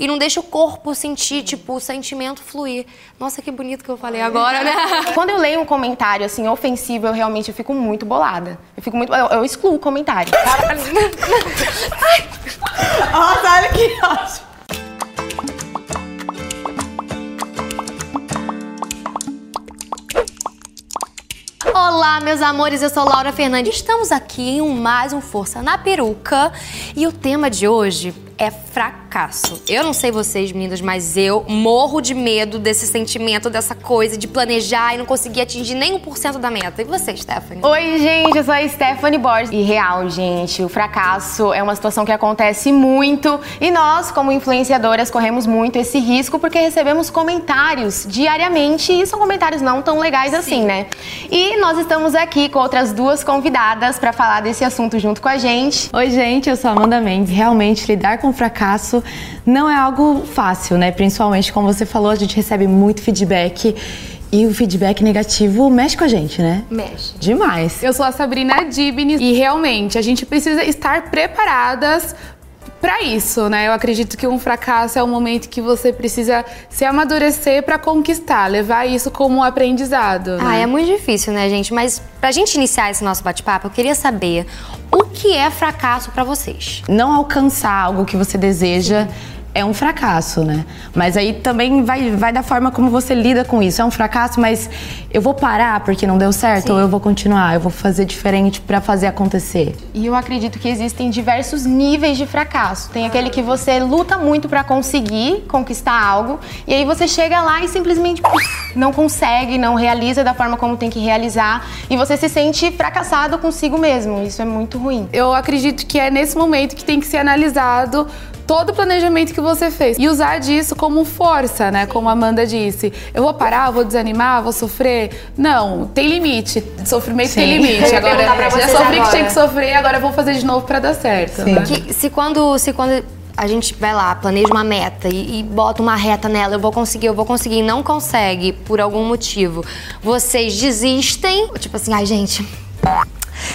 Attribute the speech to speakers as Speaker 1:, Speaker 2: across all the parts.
Speaker 1: e não deixa o corpo sentir, tipo, o sentimento fluir. Nossa, que bonito que eu falei agora, né?
Speaker 2: Quando eu leio um comentário, assim, ofensivo, eu realmente eu fico muito bolada. Eu fico muito... Eu, eu excluo o comentário.
Speaker 3: Nossa, olha que ótimo.
Speaker 1: Olá, meus amores, eu sou Laura Fernandes. Estamos aqui em um mais um Força na Peruca e o tema de hoje é fracasso. Eu não sei vocês, meninas, mas eu morro de medo desse sentimento, dessa coisa de planejar e não conseguir atingir nem 1% da meta. E você, Stephanie?
Speaker 2: Oi, gente, eu sou a Stephanie Borges. E real, gente, o fracasso é uma situação que acontece muito e nós, como influenciadoras, corremos muito esse risco porque recebemos comentários diariamente e são comentários não tão legais Sim. assim, né? E nós estamos aqui com outras duas convidadas para falar desse assunto junto com a gente.
Speaker 4: Oi, gente, eu sou a Amanda Mendes. Realmente, lidar com fracasso não é algo fácil, né? Principalmente, como você falou, a gente recebe muito feedback. E o feedback negativo mexe com a gente, né?
Speaker 1: Mexe.
Speaker 4: Demais.
Speaker 3: Eu sou a Sabrina Dibny e realmente a gente precisa estar preparadas para isso, né? Eu acredito que um fracasso é um momento que você precisa se amadurecer para conquistar, levar isso como um aprendizado. Né?
Speaker 1: Ah, é muito difícil, né, gente? Mas pra gente iniciar esse nosso bate-papo, eu queria saber o que é fracasso para vocês?
Speaker 4: Não alcançar algo que você deseja. Sim é um fracasso, né? Mas aí também vai, vai da forma como você lida com isso. É um fracasso, mas eu vou parar porque não deu certo Sim. ou eu vou continuar, eu vou fazer diferente para fazer acontecer.
Speaker 2: E eu acredito que existem diversos níveis de fracasso. Tem aquele que você luta muito para conseguir conquistar algo e aí você chega lá e simplesmente não consegue, não realiza da forma como tem que realizar e você se sente fracassado consigo mesmo. Isso é muito ruim.
Speaker 3: Eu acredito que é nesse momento que tem que ser analisado todo o planejamento que você fez e usar disso como força, né? Como a Amanda disse. Eu vou parar, vou desanimar, vou sofrer. Não, tem limite. Sofrimento Sim. tem limite. Agora, já sofri agora. que tinha que sofrer, agora eu vou fazer de novo para dar certo.
Speaker 1: Né? Que, se quando, se quando a gente vai lá, planeja uma meta e, e, bota uma reta nela, eu vou conseguir, eu vou conseguir, e não consegue por algum motivo, vocês desistem, tipo assim, ai gente,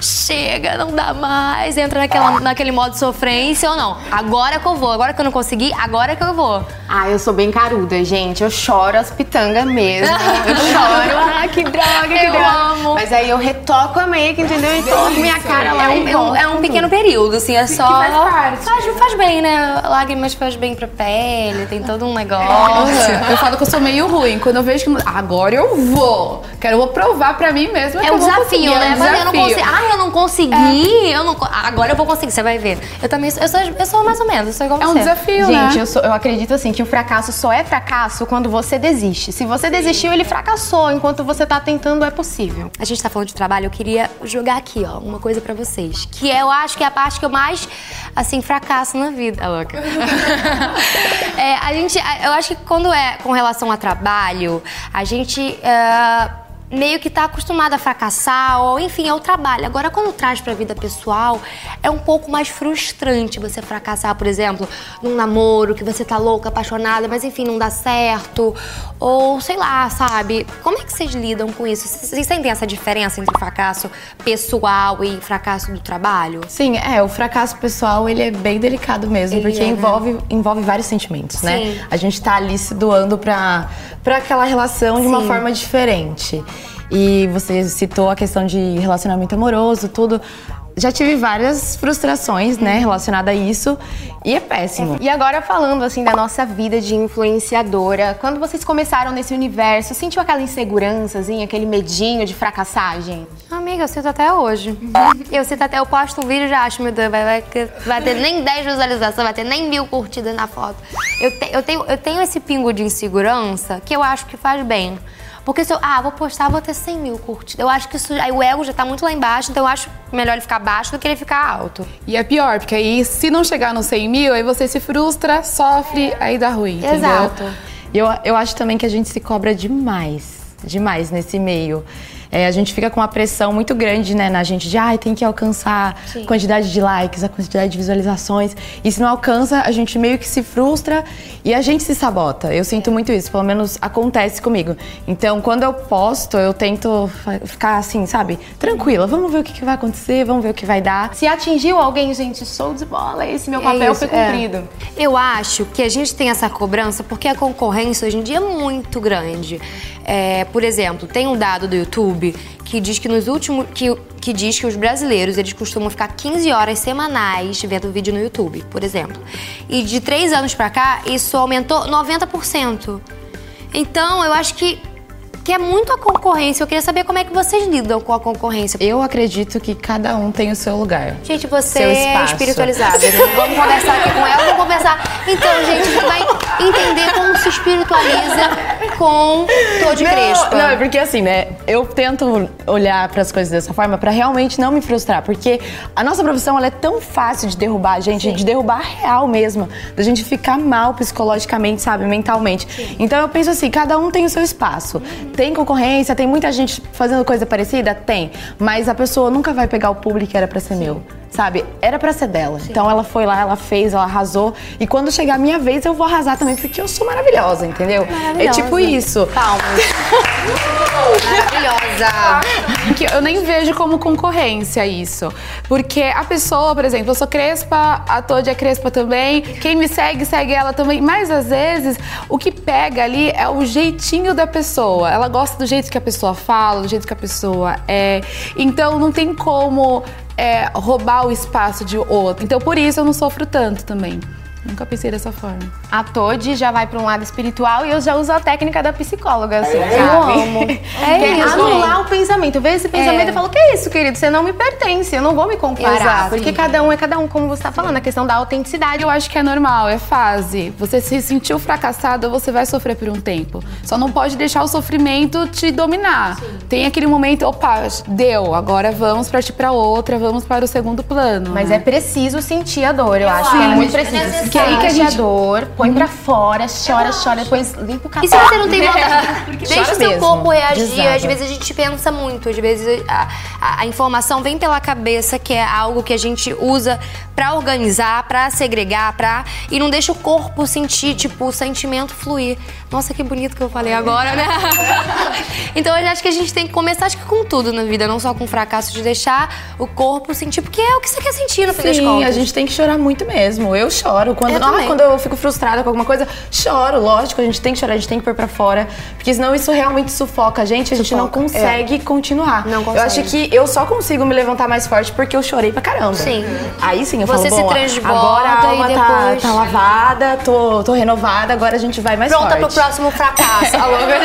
Speaker 1: chega, não dá mais, entra naquela, naquele modo de sofrência ou não. Agora que eu vou, agora que eu não consegui, agora que eu vou.
Speaker 2: Ah, eu sou bem caruda, gente. Eu choro as pitangas mesmo. Eu choro. ah, que droga, que
Speaker 1: eu
Speaker 2: droga.
Speaker 1: amo.
Speaker 2: Mas aí eu retoco a make, entendeu? E toco minha cara lá.
Speaker 1: É um, é um, é um pequeno período, assim, é só.
Speaker 3: Que faz parte.
Speaker 1: Faz, faz bem, né? Lágrimas faz bem pra pele, tem todo um negócio.
Speaker 3: Eu falo que eu sou meio ruim. Quando eu vejo que. Agora eu vou. Quero vou provar pra mim mesma.
Speaker 1: É um desafio, né? É um Mas eu não consigo. Ah, eu não consegui. É. Eu não... Agora eu vou conseguir, você vai ver. Eu também eu sou, eu sou mais ou menos, eu sou igual
Speaker 3: É um desafio,
Speaker 2: Gente,
Speaker 3: né?
Speaker 2: eu, sou, eu acredito assim que o fracasso só é fracasso quando você desiste. Se você desistiu, ele fracassou. Enquanto você tá tentando, é possível.
Speaker 1: A gente tá falando de trabalho, eu queria jogar aqui, ó, uma coisa para vocês. Que eu acho que é a parte que eu mais, assim, fracasso na vida. louca. é, a gente, eu acho que quando é com relação a trabalho, a gente. Uh, meio que tá acostumada a fracassar, ou enfim, é o trabalho. Agora, quando traz pra vida pessoal, é um pouco mais frustrante você fracassar, por exemplo, num namoro, que você tá louca, apaixonada, mas enfim, não dá certo. Ou sei lá, sabe? Como é que vocês lidam com isso? Vocês sentem essa diferença entre fracasso pessoal e fracasso do trabalho?
Speaker 4: Sim, é, o fracasso pessoal, ele é bem delicado mesmo, ele porque é, envolve, né? envolve vários sentimentos, né? Sim. né? A gente tá ali se doando pra, pra aquela relação de Sim. uma forma diferente. E você citou a questão de relacionamento amoroso, tudo. Já tive várias frustrações, né, relacionada a isso, e é péssimo.
Speaker 2: E agora falando assim da nossa vida de influenciadora, quando vocês começaram nesse universo, sentiu aquela insegurançazinha, aquele medinho de fracassagem?
Speaker 1: Amiga, eu sinto até hoje. Eu sinto até, eu posto um vídeo e já acho, meu Deus, vai, vai, vai ter nem 10 visualizações, vai ter nem mil curtidas na foto. Eu, te, eu, tenho, eu tenho esse pingo de insegurança que eu acho que faz bem. Porque se eu, ah, vou postar, vou ter 100 mil curtidas. Eu acho que isso, aí o ego já tá muito lá embaixo, então eu acho melhor ele ficar baixo do que ele ficar alto.
Speaker 3: E é pior, porque aí se não chegar no 100 mil, aí você se frustra, sofre, aí dá ruim, entendeu?
Speaker 1: Exato.
Speaker 4: E eu, eu acho também que a gente se cobra demais, demais nesse meio. É, a gente fica com uma pressão muito grande, né, na gente de, ai, tem que alcançar Sim. quantidade de likes, a quantidade de visualizações. E se não alcança, a gente meio que se frustra e a gente se sabota. Eu sinto muito isso, pelo menos acontece comigo. Então, quando eu posto, eu tento ficar assim, sabe, tranquila. Vamos ver o que, que vai acontecer, vamos ver o que vai dar.
Speaker 2: Se atingiu alguém, gente, sou de bola, esse meu é papel é isso, foi cumprido. É.
Speaker 1: Eu acho que a gente tem essa cobrança porque a concorrência hoje em dia é muito grande. É, por exemplo, tem um dado do YouTube que diz que nos últimos que, que diz que os brasileiros eles costumam ficar 15 horas semanais vendo vídeo no YouTube, por exemplo. E de três anos para cá isso aumentou 90%. Então eu acho que que é muito a concorrência. Eu queria saber como é que vocês lidam com a concorrência.
Speaker 4: Eu acredito que cada um tem o seu lugar.
Speaker 1: Gente, você é espiritualizada, né? Vamos conversar aqui com ela, vamos conversar. Então, gente, a gente vai entender como se espiritualiza com Tô de Crespa.
Speaker 4: Não, é porque assim, né? Eu tento olhar para as coisas dessa forma para realmente não me frustrar, porque a nossa profissão ela é tão fácil de derrubar a gente, Sim. de derrubar real mesmo, da gente ficar mal psicologicamente, sabe, mentalmente. Sim. Então eu penso assim, cada um tem o seu espaço. Uhum. Tem concorrência, tem muita gente fazendo coisa parecida? Tem. Mas a pessoa nunca vai pegar o público que era para ser Sim. meu sabe? Era para ser dela. Sim. Então ela foi lá, ela fez, ela arrasou. E quando chegar a minha vez, eu vou arrasar também, porque eu sou maravilhosa, entendeu? Maravilhosa. É tipo isso.
Speaker 1: Palmas. maravilhosa.
Speaker 3: Que eu nem vejo como concorrência isso. Porque a pessoa, por exemplo, eu sou crespa, a Todd é crespa também. Quem me segue, segue ela também. Mas às vezes, o que pega ali é o jeitinho da pessoa. Ela gosta do jeito que a pessoa fala, do jeito que a pessoa é. Então não tem como é, roubar o espaço de outro. Então por isso eu não sofro tanto também. Nunca pensei dessa forma.
Speaker 2: A Todd já vai para um lado espiritual e eu já uso a técnica da psicóloga, assim,
Speaker 1: é, Eu amo.
Speaker 2: É, é isso, anular gente. o pensamento. Ver esse pensamento é. e falo, que é isso, querido? Você não me pertence, eu não vou me comparar. Exato. Porque cada um é cada um, como você está falando, a questão da autenticidade.
Speaker 3: Eu acho que é normal, é fase. Você se sentiu fracassado, você vai sofrer por um tempo. Só não pode deixar o sofrimento te dominar. Sim. Tem aquele momento, opa, deu, agora vamos partir para outra, vamos para o segundo plano.
Speaker 2: Mas né? é preciso sentir a dor, eu, eu acho, acho que é muito preciso que aí que a gente dor, põe uhum. pra fora, chora, chora, depois limpa o cabelo.
Speaker 1: E se você não tem vontade, deixa o seu mesmo. corpo reagir. Desaba. Às vezes a gente pensa muito, às vezes a, a, a, informação vem pela cabeça, que é algo que a gente usa pra organizar, pra segregar, pra. E não deixa o corpo sentir, tipo, o sentimento fluir. Nossa, que bonito que eu falei agora, né? então eu acho que a gente tem que começar, acho que com tudo na vida, não só com o fracasso, de deixar o corpo sentir, porque é o que você quer sentir no fim das contas.
Speaker 4: Sim, a gente tem que chorar muito mesmo. Eu choro. Quando, eu ah, quando eu fico frustrada com alguma coisa, choro, lógico, a gente tem que chorar, a gente tem que pôr pra fora. Porque senão isso realmente sufoca a gente, a gente sufoca. não consegue é. continuar. Não consegue. Eu acho que eu só consigo me levantar mais forte porque eu chorei pra caramba.
Speaker 1: Sim.
Speaker 4: Aí sim, eu
Speaker 1: Você
Speaker 4: falo,
Speaker 1: se transborda
Speaker 4: agora a alma tá, depois... tá, tá lavada, tô, tô renovada, agora a gente vai mais
Speaker 1: Pronta
Speaker 4: forte.
Speaker 1: Pronta pro próximo fracasso.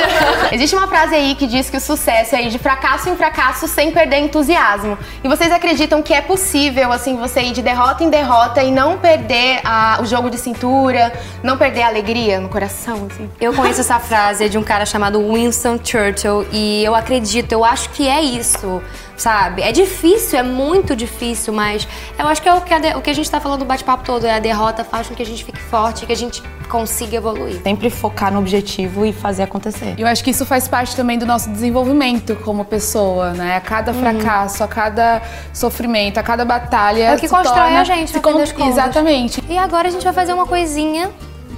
Speaker 2: Existe uma frase aí que diz que o sucesso é ir de fracasso em fracasso sem perder entusiasmo. E vocês acreditam que é possível, assim, você ir de derrota em derrota e não perder a, o jogo de cintura, não perder a alegria no coração, assim?
Speaker 1: Eu conheço essa frase de um cara chamado Winston Churchill e eu acredito, eu acho que é isso sabe? É difícil, é muito difícil, mas eu acho que é o que a, o que a gente tá falando do bate-papo todo, é a derrota faz com que a gente fique forte, que a gente consiga evoluir.
Speaker 4: Sempre focar no objetivo e fazer acontecer.
Speaker 3: Eu acho que isso faz parte também do nosso desenvolvimento como pessoa, né? A cada uhum. fracasso, a cada sofrimento, a cada batalha.
Speaker 1: É o que constrói torna... a gente, no con...
Speaker 3: Exatamente.
Speaker 1: E agora a gente vai fazer uma coisinha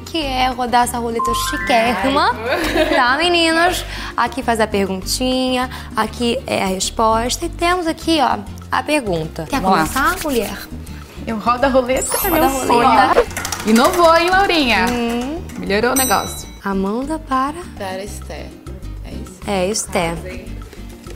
Speaker 1: que é rodar essa roleta chiquérrima, tá, meninas? Aqui faz a perguntinha, aqui é a resposta e temos aqui, ó, a pergunta. Quer Vamos começar, lá. mulher?
Speaker 2: Eu rodo a roleta, é
Speaker 1: meu
Speaker 2: sonho.
Speaker 3: Inovou, hein, Laurinha? Hum. Melhorou o negócio.
Speaker 1: Amanda para...
Speaker 5: Para Esther. É isso?
Speaker 1: É, Esther.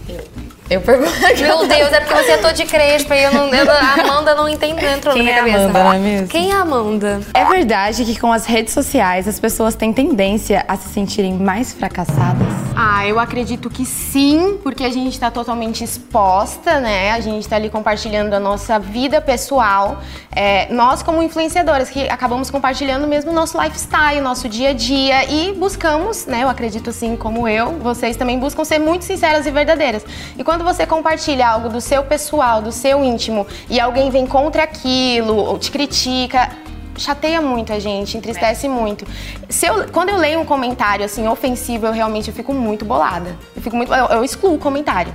Speaker 4: Eu pergunto.
Speaker 1: Meu Deus, é porque você é toda de crespa e eu não, eu, a Amanda não entende, não entrou
Speaker 4: Quem
Speaker 1: na minha
Speaker 4: é
Speaker 1: cabeça.
Speaker 4: Amanda, não é mesmo?
Speaker 1: Quem é a Amanda?
Speaker 4: É verdade que com as redes sociais as pessoas têm tendência a se sentirem mais fracassadas?
Speaker 2: Ah, eu acredito que sim, porque a gente está totalmente exposta, né? A gente está ali compartilhando a nossa vida pessoal. É, nós, como influenciadoras, que acabamos compartilhando mesmo o nosso lifestyle, nosso dia a dia e buscamos, né? Eu acredito assim como eu, vocês também buscam ser muito sinceras e verdadeiras. E quando você compartilha algo do seu pessoal, do seu íntimo, e alguém vem contra aquilo, ou te critica, chateia muito a gente, entristece muito. Se eu, quando eu leio um comentário assim ofensivo, eu realmente eu fico muito bolada. Eu fico muito, eu, eu excluo o comentário.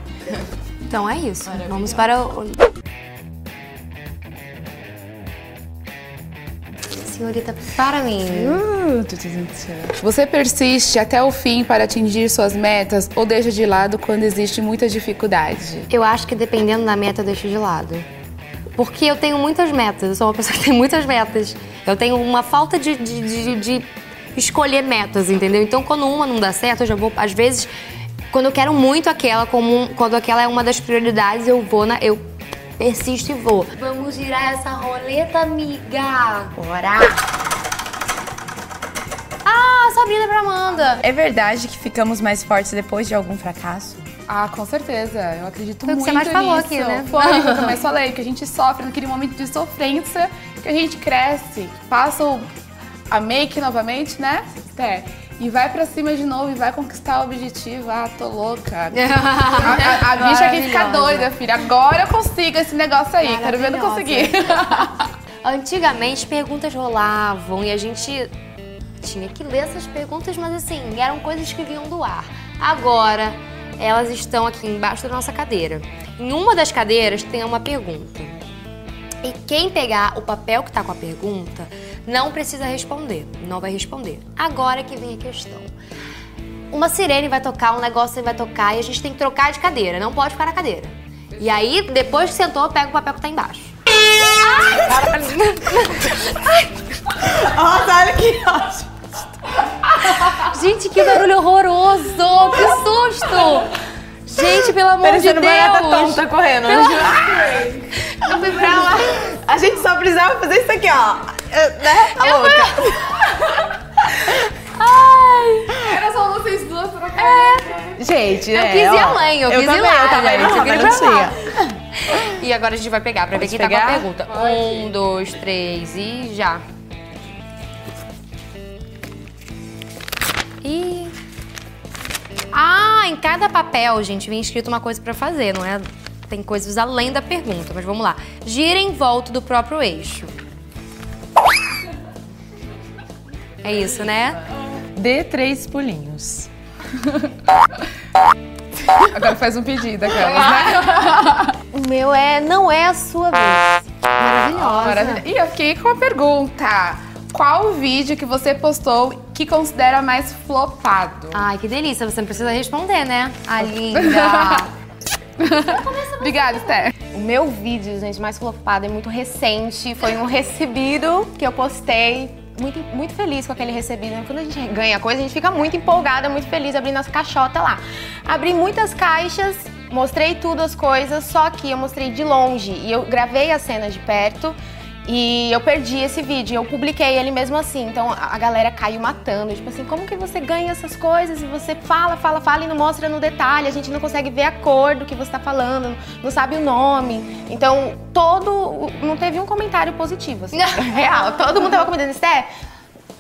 Speaker 1: Então é isso. Vamos para o. Senhorita, para mim.
Speaker 3: Você persiste até o fim para atingir suas metas ou deixa de lado quando existe muita dificuldade?
Speaker 1: Eu acho que dependendo da meta eu deixo de lado. Porque eu tenho muitas metas, eu sou uma pessoa que tem muitas metas. Eu tenho uma falta de, de, de, de escolher metas, entendeu? Então quando uma não dá certo, eu já vou, às vezes, quando eu quero muito aquela, como quando aquela é uma das prioridades, eu vou na. Eu persisto e vou. Vamos girar essa roleta, amiga!
Speaker 2: Bora!
Speaker 1: Ah, Sabrina pra Amanda!
Speaker 6: É verdade que ficamos mais fortes depois de algum fracasso?
Speaker 3: Ah, com certeza. Eu acredito
Speaker 1: Foi o que
Speaker 3: muito
Speaker 1: você mais falou
Speaker 3: nisso.
Speaker 1: aqui, né?
Speaker 3: Foi o que eu mais falei, que a gente sofre naquele momento de sofrência, que a gente cresce, passa o- a make novamente, né, Té? E vai pra cima de novo e vai conquistar o objetivo. Ah, tô louca. A, a, a bicha aqui fica doida, filha. Agora eu consigo esse negócio aí. Quero ver não conseguir.
Speaker 1: Antigamente perguntas rolavam e a gente tinha que ler essas perguntas, mas assim, eram coisas que vinham do ar. Agora, elas estão aqui embaixo da nossa cadeira. Em uma das cadeiras tem uma pergunta. E quem pegar o papel que tá com a pergunta não precisa responder, não vai responder. Agora que vem a questão. Uma sirene vai tocar, um negócio vai tocar e a gente tem que trocar de cadeira, não pode ficar na cadeira. E aí, depois que sentou, pega o papel que tá embaixo.
Speaker 6: Nossa, olha que ótimo!
Speaker 1: Gente, que barulho horroroso! Que susto! Gente, pelo amor
Speaker 6: Parecendo
Speaker 1: de
Speaker 6: barata
Speaker 1: Deus!
Speaker 6: tonta correndo.
Speaker 1: Eu fui pra lá.
Speaker 6: A gente só precisava fazer isso aqui, ó. Né? A louca.
Speaker 3: Era só vocês duas trocarem.
Speaker 6: Gente,
Speaker 1: Eu
Speaker 6: é,
Speaker 1: quis ir
Speaker 6: ó,
Speaker 1: além, eu,
Speaker 6: eu
Speaker 1: quis ir
Speaker 6: também,
Speaker 1: lá,
Speaker 6: eu também.
Speaker 1: Eu
Speaker 6: não,
Speaker 1: queria ir
Speaker 6: mas
Speaker 1: pra
Speaker 6: não
Speaker 1: lá. E agora a gente vai pegar pra ver quem tá com
Speaker 6: pegar?
Speaker 1: a pergunta. Um, dois, três e já. E. Ah, em cada papel, gente, vem escrito uma coisa pra fazer, não é? Tem coisas além da pergunta, mas vamos lá. Gira em volta do próprio eixo. É isso, né?
Speaker 6: Dê três pulinhos.
Speaker 3: Agora faz um pedido, aquelas, né?
Speaker 2: O meu é não é a sua vez.
Speaker 1: Maravilhosa.
Speaker 3: Maravilha. E eu fiquei com a pergunta. Qual o vídeo que você postou que considera mais flopado?
Speaker 1: Ai, que delícia. Você não precisa responder, né? A linda.
Speaker 3: Obrigada, Esther.
Speaker 2: O meu vídeo, gente, mais flopado é muito recente. Foi um recebido que eu postei. Muito, muito feliz com aquele recebido. Quando a gente ganha coisa, a gente fica muito empolgada, muito feliz abrindo nossa caixota lá. Abri muitas caixas, mostrei tudo as coisas, só que eu mostrei de longe. E eu gravei as cenas de perto. E eu perdi esse vídeo, eu publiquei ele mesmo assim. Então a galera caiu matando. Tipo assim, como que você ganha essas coisas e você fala, fala, fala e não mostra no detalhe? A gente não consegue ver a cor do que você tá falando, não sabe o nome. Então, todo. Não teve um comentário positivo, assim. Real. Todo mundo tava comentando, Esté,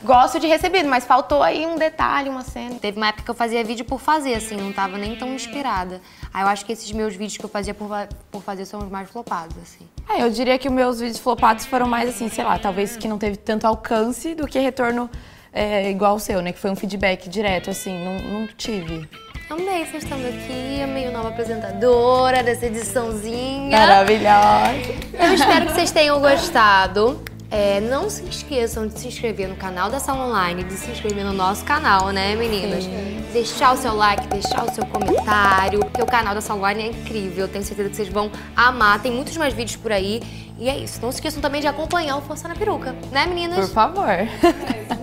Speaker 2: gosto de recebido, mas faltou aí um detalhe, uma cena.
Speaker 1: Teve uma época que eu fazia vídeo por fazer, assim, não tava nem tão inspirada. Aí eu acho que esses meus vídeos que eu fazia por, por fazer são os mais flopados, assim.
Speaker 6: É, eu diria que os meus vídeos flopados foram mais assim, sei lá, talvez que não teve tanto alcance do que retorno é, igual o seu, né? Que foi um feedback direto, assim, não, não tive.
Speaker 1: Amei vocês estando aqui, amei o nova apresentadora dessa ediçãozinha.
Speaker 6: Maravilhosa.
Speaker 1: Eu espero que vocês tenham gostado. É, não se esqueçam de se inscrever no canal da Sala Online, de se inscrever no nosso canal, né, meninas? Deixar o seu like, deixar o seu comentário, porque o canal da Sala Online é incrível. Tenho certeza que vocês vão amar. Tem muitos mais vídeos por aí. E é isso. Não se esqueçam também de acompanhar o Força na Peruca, né, meninas?
Speaker 6: Por favor.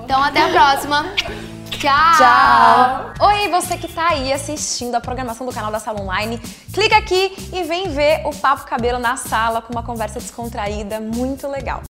Speaker 1: Então até a próxima. Tchau!
Speaker 6: Tchau.
Speaker 7: Oi, você que tá aí assistindo a programação do canal da Sala Online, clica aqui e vem ver o Papo Cabelo na sala com uma conversa descontraída muito legal.